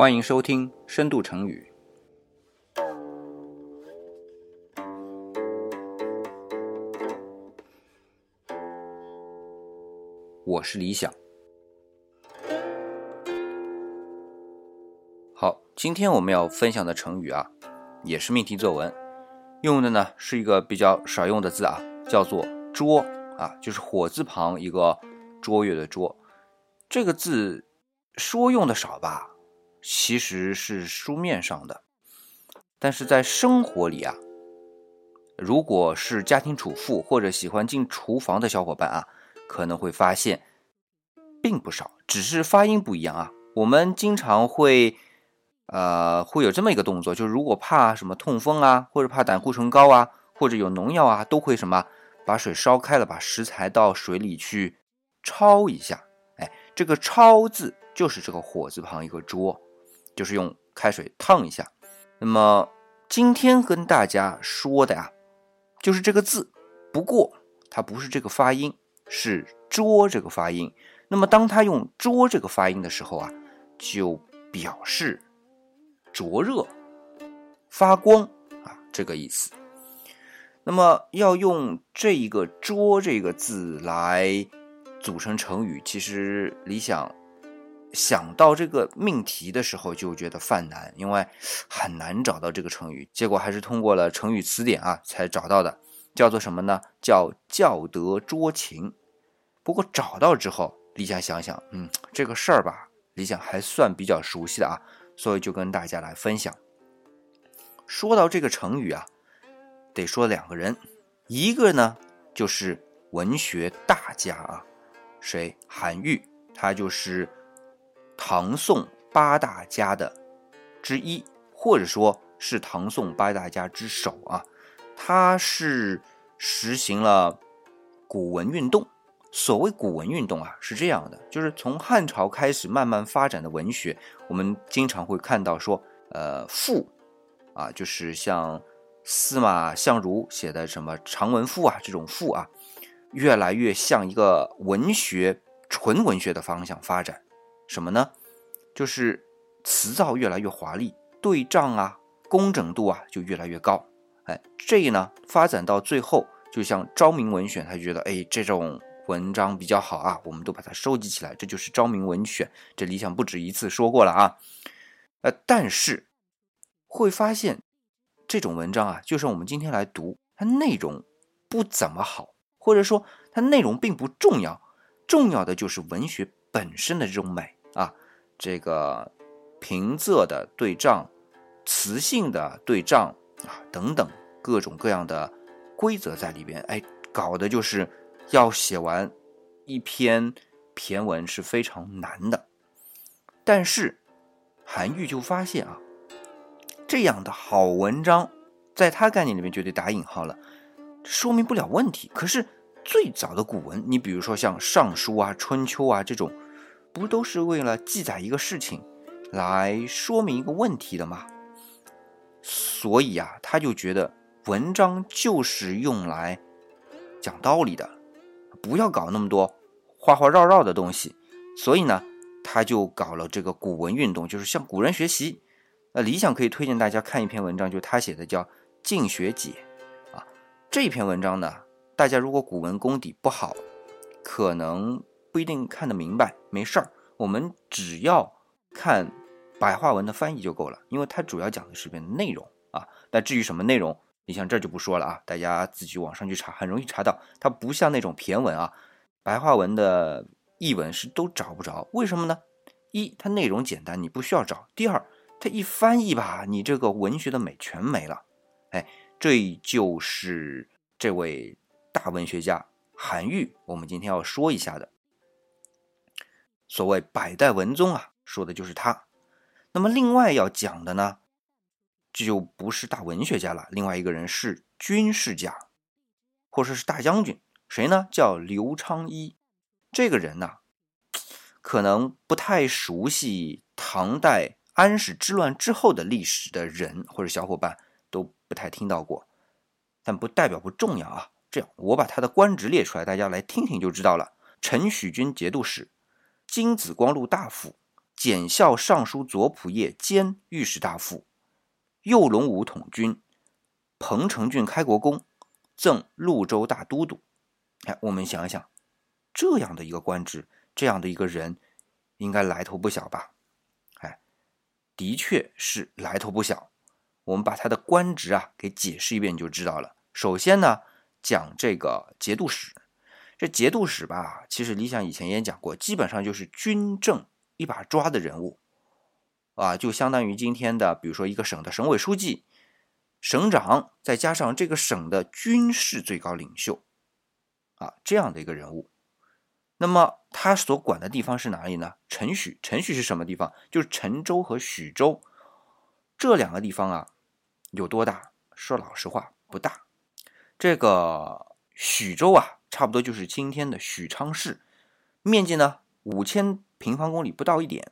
欢迎收听《深度成语》。我是李想。好，今天我们要分享的成语啊，也是命题作文，用的呢是一个比较少用的字啊，叫做“卓”啊，就是火字旁一个卓越的“卓”。这个字说用的少吧？其实是书面上的，但是在生活里啊，如果是家庭主妇或者喜欢进厨房的小伙伴啊，可能会发现并不少，只是发音不一样啊。我们经常会，呃，会有这么一个动作，就是如果怕什么痛风啊，或者怕胆固醇高啊，或者有农药啊，都会什么把水烧开了，把食材到水里去焯一下。哎，这个焯字就是这个火字旁一个桌。就是用开水烫一下。那么今天跟大家说的呀，就是这个字，不过它不是这个发音，是“捉”这个发音。那么当它用“捉”这个发音的时候啊，就表示灼热、发光啊这个意思。那么要用这一个“捉”这个字来组成成语，其实理想。想到这个命题的时候，就觉得犯难，因为很难找到这个成语。结果还是通过了成语词典啊，才找到的，叫做什么呢？叫教德捉情。不过找到之后，李想想想，嗯，这个事儿吧，李想还算比较熟悉的啊，所以就跟大家来分享。说到这个成语啊，得说两个人，一个呢就是文学大家啊，谁？韩愈，他就是。唐宋八大家的之一，或者说是唐宋八大家之首啊，他是实行了古文运动。所谓古文运动啊，是这样的，就是从汉朝开始慢慢发展的文学，我们经常会看到说，呃，赋啊，就是像司马相如写的什么长文赋啊，这种赋啊，越来越向一个文学纯文学的方向发展。什么呢？就是词藻越来越华丽，对仗啊、工整度啊就越来越高。哎，这呢发展到最后，就像昭明文选，他就觉得哎这种文章比较好啊，我们都把它收集起来，这就是昭明文选。这理想不止一次说过了啊。呃，但是会发现这种文章啊，就像我们今天来读，它内容不怎么好，或者说它内容并不重要，重要的就是文学。本身的这种美啊，这个平仄的对仗、词性的对仗啊，等等各种各样的规则在里边，哎，搞的就是要写完一篇骈文是非常难的。但是韩愈就发现啊，这样的好文章，在他概念里面绝对打引号了，说明不了问题。可是。最早的古文，你比如说像《尚书》啊、《春秋》啊这种，不都是为了记载一个事情，来说明一个问题的吗？所以啊，他就觉得文章就是用来讲道理的，不要搞那么多花花绕绕的东西。所以呢，他就搞了这个古文运动，就是向古人学习。呃，理想可以推荐大家看一篇文章，就他写的叫《静学解》啊，这篇文章呢。大家如果古文功底不好，可能不一定看得明白。没事儿，我们只要看白话文的翻译就够了，因为它主要讲的是篇内容啊。那至于什么内容，你像这就不说了啊，大家自己网上去查，很容易查到。它不像那种骈文啊，白话文的译文是都找不着。为什么呢？一，它内容简单，你不需要找；第二，它一翻译吧，你这个文学的美全没了。哎，这就是这位。大文学家韩愈，我们今天要说一下的所谓百代文宗啊，说的就是他。那么另外要讲的呢，这就不是大文学家了。另外一个人是军事家，或者是大将军，谁呢？叫刘昌一。这个人呢，可能不太熟悉唐代安史之乱之后的历史的人或者小伙伴都不太听到过，但不代表不重要啊。这样，我把他的官职列出来，大家来听听就知道了。陈许军节度使，金紫光禄大夫，检校尚书左仆射兼御史大夫，右龙武统军，彭城郡开国公，赠潞州大都督。哎，我们想一想，这样的一个官职，这样的一个人，应该来头不小吧？哎，的确是来头不小。我们把他的官职啊给解释一遍你就知道了。首先呢，讲这个节度使。这节度使吧，其实李想以前也讲过，基本上就是军政一把抓的人物啊，就相当于今天的，比如说一个省的省委书记、省长，再加上这个省的军事最高领袖啊，这样的一个人物。那么他所管的地方是哪里呢？陈许，陈许是什么地方？就是陈州和许州这两个地方啊，有多大？说老实话，不大。这个许州啊。差不多就是今天的许昌市，面积呢五千平方公里不到一点。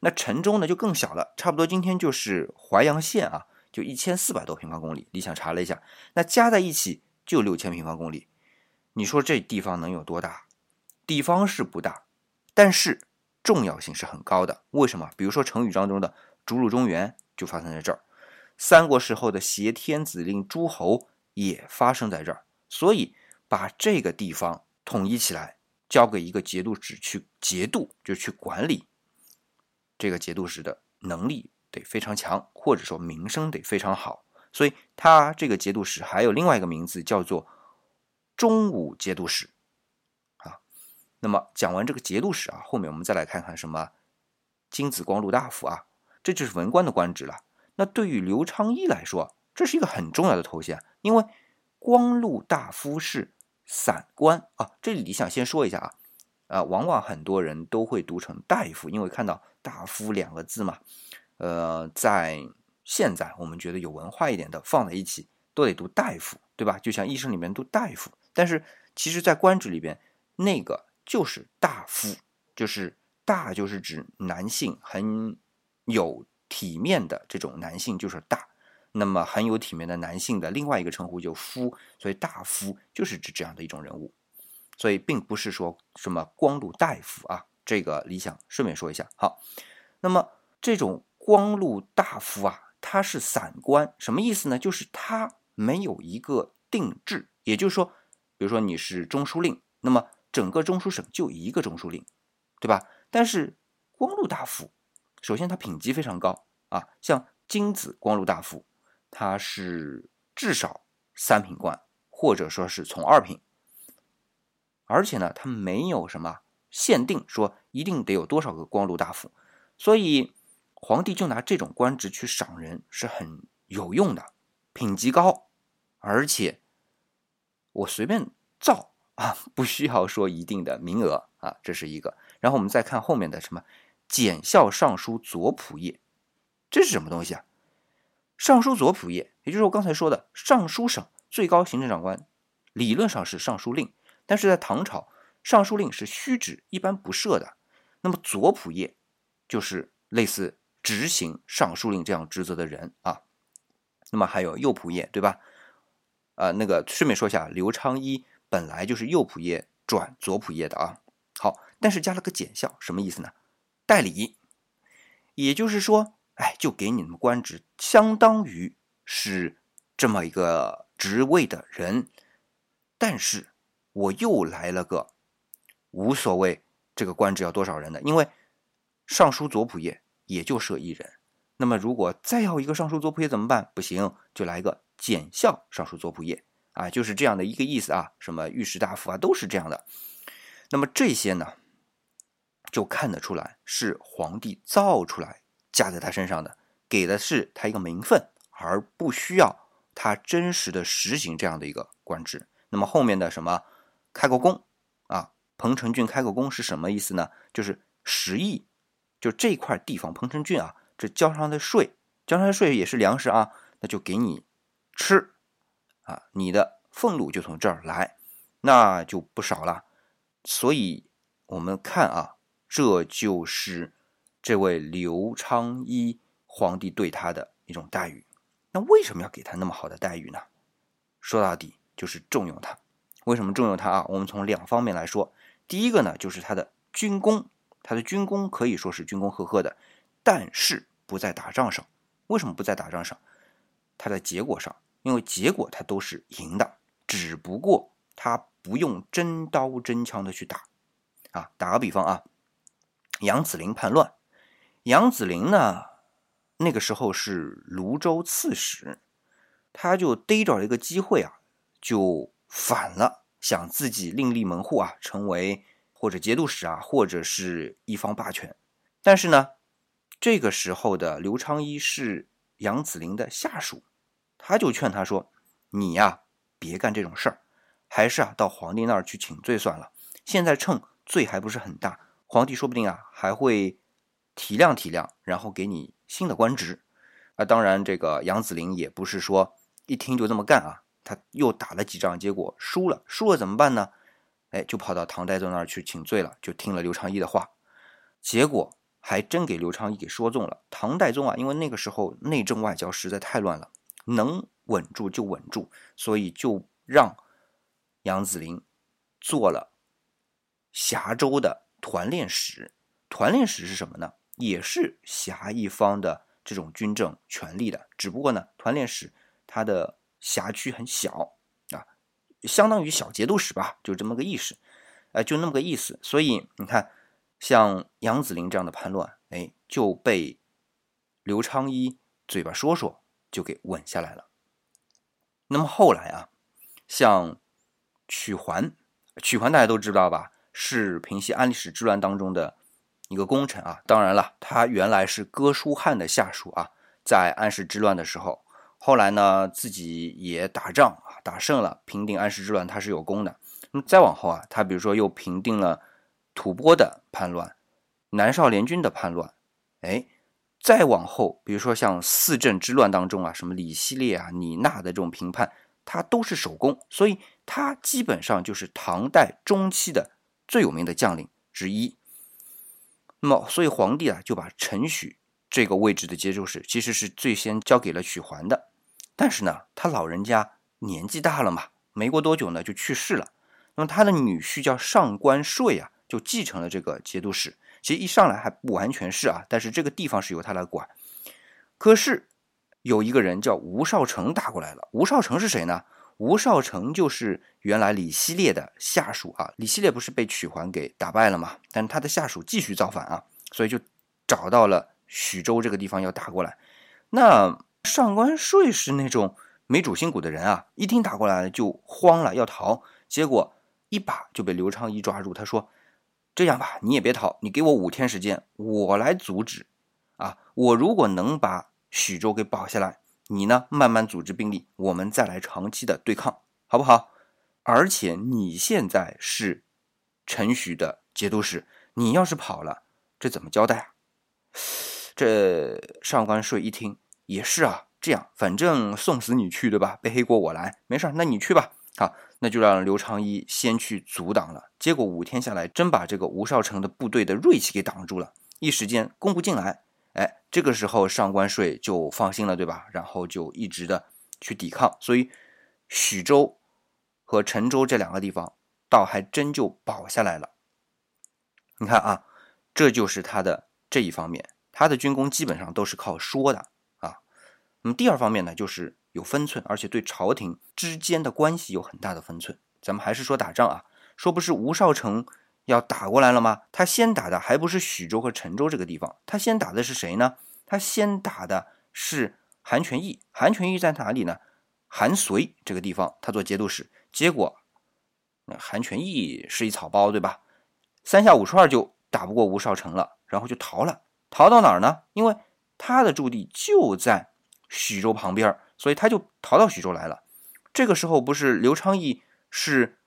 那城中呢就更小了，差不多今天就是淮阳县啊，就一千四百多平方公里。李想查了一下，那加在一起就六千平方公里。你说这地方能有多大？地方是不大，但是重要性是很高的。为什么？比如说成语当中的“逐鹿中原”就发生在这儿，三国时候的挟天子令诸侯也发生在这儿，所以。把这个地方统一起来，交给一个节度使去节度，就去管理。这个节度使的能力得非常强，或者说名声得非常好。所以，他这个节度使还有另外一个名字，叫做中武节度使。啊，那么讲完这个节度使啊，后面我们再来看看什么金子光禄大夫啊，这就是文官的官职了。那对于刘昌义来说，这是一个很重要的头衔，因为光禄大夫是。散官啊，这里想先说一下啊，啊，往往很多人都会读成大夫，因为看到大夫两个字嘛，呃，在现在我们觉得有文化一点的放在一起都得读大夫，对吧？就像医生里面读大夫，但是其实在官职里边，那个就是大夫，就是大就是指男性很有体面的这种男性就是大。那么很有体面的男性的另外一个称呼就夫，所以大夫就是指这样的一种人物，所以并不是说什么光禄大夫啊，这个理想顺便说一下。好，那么这种光禄大夫啊，他是散官，什么意思呢？就是他没有一个定制，也就是说，比如说你是中书令，那么整个中书省就一个中书令，对吧？但是光禄大夫，首先他品级非常高啊，像金子光禄大夫。他是至少三品官，或者说是从二品，而且呢，他没有什么限定，说一定得有多少个光禄大夫，所以皇帝就拿这种官职去赏人是很有用的，品级高，而且我随便造啊，不需要说一定的名额啊，这是一个。然后我们再看后面的什么检校尚书左仆射，这是什么东西啊？尚书左仆射，也就是我刚才说的尚书省最高行政长官，理论上是尚书令，但是在唐朝，尚书令是虚职，一般不设的。那么左仆射就是类似执行尚书令这样职责的人啊。那么还有右仆射，对吧？啊，那个顺便说一下，刘昌一本来就是右仆射转左仆射的啊。好，但是加了个简校，什么意思呢？代理，也就是说。哎，就给你们官职，相当于是这么一个职位的人，但是我又来了个无所谓，这个官职要多少人的？因为尚书左仆射也就设一人，那么如果再要一个尚书左仆射怎么办？不行，就来个检校尚书左仆射啊，就是这样的一个意思啊。什么御史大夫啊，都是这样的。那么这些呢，就看得出来是皇帝造出来。加在他身上的，给的是他一个名分，而不需要他真实的实行这样的一个官职。那么后面的什么开国公啊，彭城郡开国公是什么意思呢？就是十亿，就这块地方彭城郡啊，这交上的税，交上的税也是粮食啊，那就给你吃啊，你的俸禄就从这儿来，那就不少了。所以我们看啊，这就是。这位刘昌一皇帝对他的一种待遇，那为什么要给他那么好的待遇呢？说到底就是重用他。为什么重用他啊？我们从两方面来说。第一个呢，就是他的军功他的军功可以说是军功赫赫的，但是不在打仗上。为什么不在打仗上？他在结果上，因为结果他都是赢的，只不过他不用真刀真枪的去打。啊，打个比方啊，杨子陵叛乱，杨子陵呢，那个时候是泸州刺史，他就逮着了一个机会啊，就反了，想自己另立门户啊，成为或者节度使啊，或者是一方霸权。但是呢，这个时候的刘昌一是杨子陵的下属，他就劝他说：“你呀，别干这种事儿，还是啊，到皇帝那儿去请罪算了。现在趁……”罪还不是很大，皇帝说不定啊还会体谅体谅，然后给你新的官职。啊，当然这个杨子林也不是说一听就这么干啊，他又打了几仗，结果输了，输了怎么办呢？哎，就跑到唐太宗那儿去请罪了，就听了刘昌义的话，结果还真给刘昌义给说中了。唐代宗啊，因为那个时候内政外交实在太乱了，能稳住就稳住，所以就让杨子林做了。峡州的团练使，团练使是什么呢？也是辖一方的这种军政权力的，只不过呢，团练使他的辖区很小啊，相当于小节度使吧，就这么个意思，哎，就那么个意思。所以你看，像杨子陵这样的叛乱，哎，就被刘昌一嘴巴说说就给稳下来了。那么后来啊，像曲环，曲环大家都知道吧？是平息安史之乱当中的一个功臣啊，当然了，他原来是哥舒翰的下属啊，在安史之乱的时候，后来呢自己也打仗啊，打胜了，平定安史之乱，他是有功的。那再往后啊，他比如说又平定了吐蕃的叛乱、南少联军的叛乱，哎，再往后，比如说像四镇之乱当中啊，什么李希烈啊、李娜的这种平叛，他都是首功，所以他基本上就是唐代中期的。最有名的将领之一，那么所以皇帝啊就把陈许这个位置的节度使其实是最先交给了许桓的，但是呢他老人家年纪大了嘛，没过多久呢就去世了，那么他的女婿叫上官税啊就继承了这个节度使，其实一上来还不完全是啊，但是这个地方是由他来管，可是有一个人叫吴少成打过来了，吴少成是谁呢？吴少成就是原来李希烈的下属啊，李希烈不是被曲桓给打败了吗？但他的下属继续造反啊，所以就找到了徐州这个地方要打过来。那上官税是那种没主心骨的人啊，一听打过来就慌了，要逃，结果一把就被刘昌一抓住。他说：“这样吧，你也别逃，你给我五天时间，我来阻止。啊，我如果能把徐州给保下来。”你呢？慢慢组织兵力，我们再来长期的对抗，好不好？而且你现在是陈许的节度使，你要是跑了，这怎么交代啊？这上官税一听也是啊，这样反正送死你去，对吧？背黑锅我来，没事那你去吧。好，那就让刘长一先去阻挡了。结果五天下来，真把这个吴少成的部队的锐气给挡住了，一时间攻不进来。哎，这个时候上官税就放心了，对吧？然后就一直的去抵抗，所以许州和陈州这两个地方倒还真就保下来了。你看啊，这就是他的这一方面，他的军功基本上都是靠说的啊。那么第二方面呢，就是有分寸，而且对朝廷之间的关系有很大的分寸。咱们还是说打仗啊，说不是吴少成。要打过来了吗？他先打的还不是许州和陈州这个地方，他先打的是谁呢？他先打的是韩全义。韩全义在哪里呢？韩遂这个地方，他做节度使。结果，那韩全义是一草包，对吧？三下五除二就打不过吴少成了，然后就逃了。逃到哪儿呢？因为他的驻地就在许州旁边，所以他就逃到许州来了。这个时候不是刘昌义是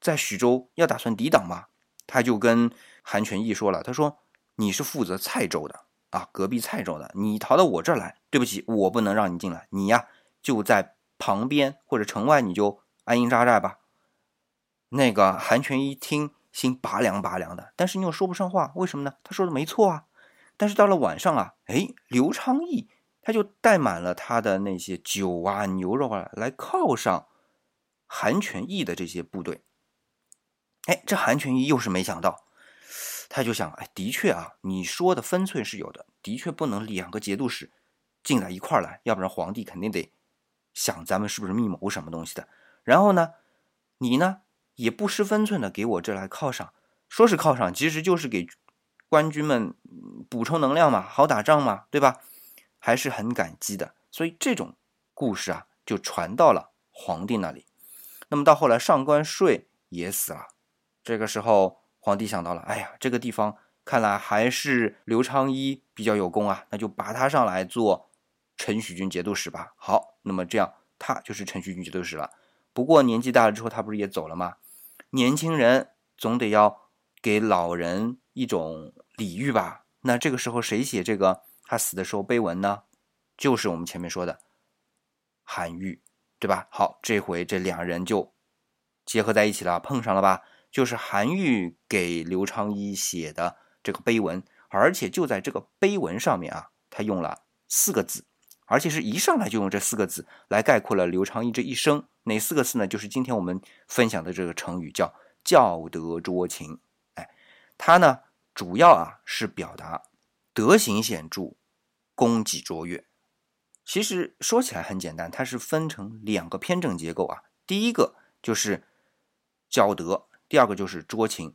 在许州要打算抵挡吗？他就跟韩全义说了，他说：“你是负责蔡州的啊，隔壁蔡州的，你逃到我这儿来，对不起，我不能让你进来，你呀就在旁边或者城外，你就安营扎寨吧。”那个韩全一听，心拔凉拔凉的，但是你又说不上话，为什么呢？他说的没错啊，但是到了晚上啊，哎，刘昌义他就带满了他的那些酒啊、牛肉啊，来犒赏韩全义的这些部队。哎，这韩全义又是没想到，他就想，哎，的确啊，你说的分寸是有的，的确不能两个节度使进来一块来，要不然皇帝肯定得想咱们是不是密谋什么东西的。然后呢，你呢也不失分寸的给我这来犒赏，说是犒赏，其实就是给官军们补充能量嘛，好打仗嘛，对吧？还是很感激的。所以这种故事啊，就传到了皇帝那里。那么到后来，上官税也死了，这个时候。皇帝想到了，哎呀，这个地方看来还是刘昌一比较有功啊，那就拔他上来做陈许军节度使吧。好，那么这样他就是陈许军节度使了。不过年纪大了之后，他不是也走了吗？年轻人总得要给老人一种礼遇吧。那这个时候谁写这个他死的时候碑文呢？就是我们前面说的韩愈，对吧？好，这回这两人就结合在一起了，碰上了吧？就是韩愈给刘昌一写的这个碑文，而且就在这个碑文上面啊，他用了四个字，而且是一上来就用这四个字来概括了刘昌一这一生。哪四个字呢？就是今天我们分享的这个成语，叫“教德卓勤”。哎，它呢主要啊是表达德行显著、功绩卓越。其实说起来很简单，它是分成两个偏正结构啊。第一个就是教德。第二个就是卓情，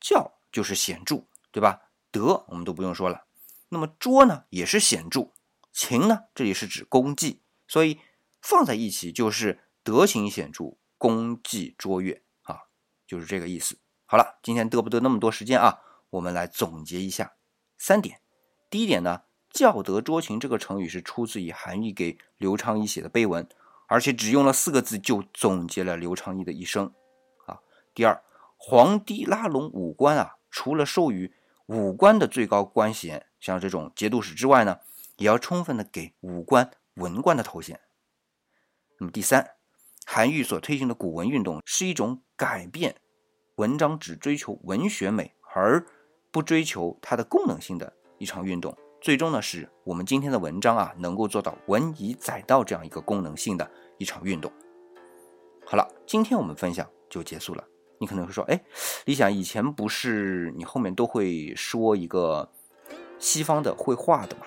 教就是显著，对吧？德我们都不用说了。那么卓呢，也是显著；情呢，这里是指功绩，所以放在一起就是德行显著，功绩卓越啊，就是这个意思。好了，今天得不得那么多时间啊？我们来总结一下三点。第一点呢，教德卓情这个成语是出自于韩愈给刘昌一写的碑文，而且只用了四个字就总结了刘昌一的一生。第二，皇帝拉拢武官啊，除了授予武官的最高官衔，像这种节度使之外呢，也要充分的给武官文官的头衔。那么第三，韩愈所推行的古文运动是一种改变文章只追求文学美而不追求它的功能性的一场运动。最终呢，是我们今天的文章啊，能够做到文以载道这样一个功能性的一场运动。好了，今天我们分享就结束了。你可能会说，哎，李想以前不是你后面都会说一个西方的绘画的吗？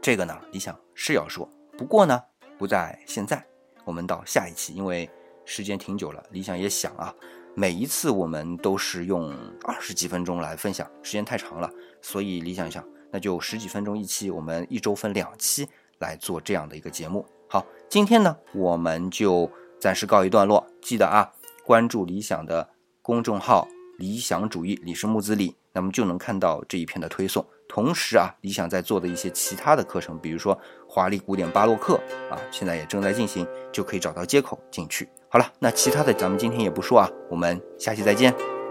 这个呢，李想是要说，不过呢，不在现在，我们到下一期，因为时间挺久了，李想也想啊，每一次我们都是用二十几分钟来分享，时间太长了，所以李想想，那就十几分钟一期，我们一周分两期来做这样的一个节目。好，今天呢，我们就暂时告一段落，记得啊。关注理想的公众号“理想主义”，李氏木子李，那么就能看到这一篇的推送。同时啊，理想在做的一些其他的课程，比如说华丽古典巴洛克啊，现在也正在进行，就可以找到接口进去。好了，那其他的咱们今天也不说啊，我们下期再见。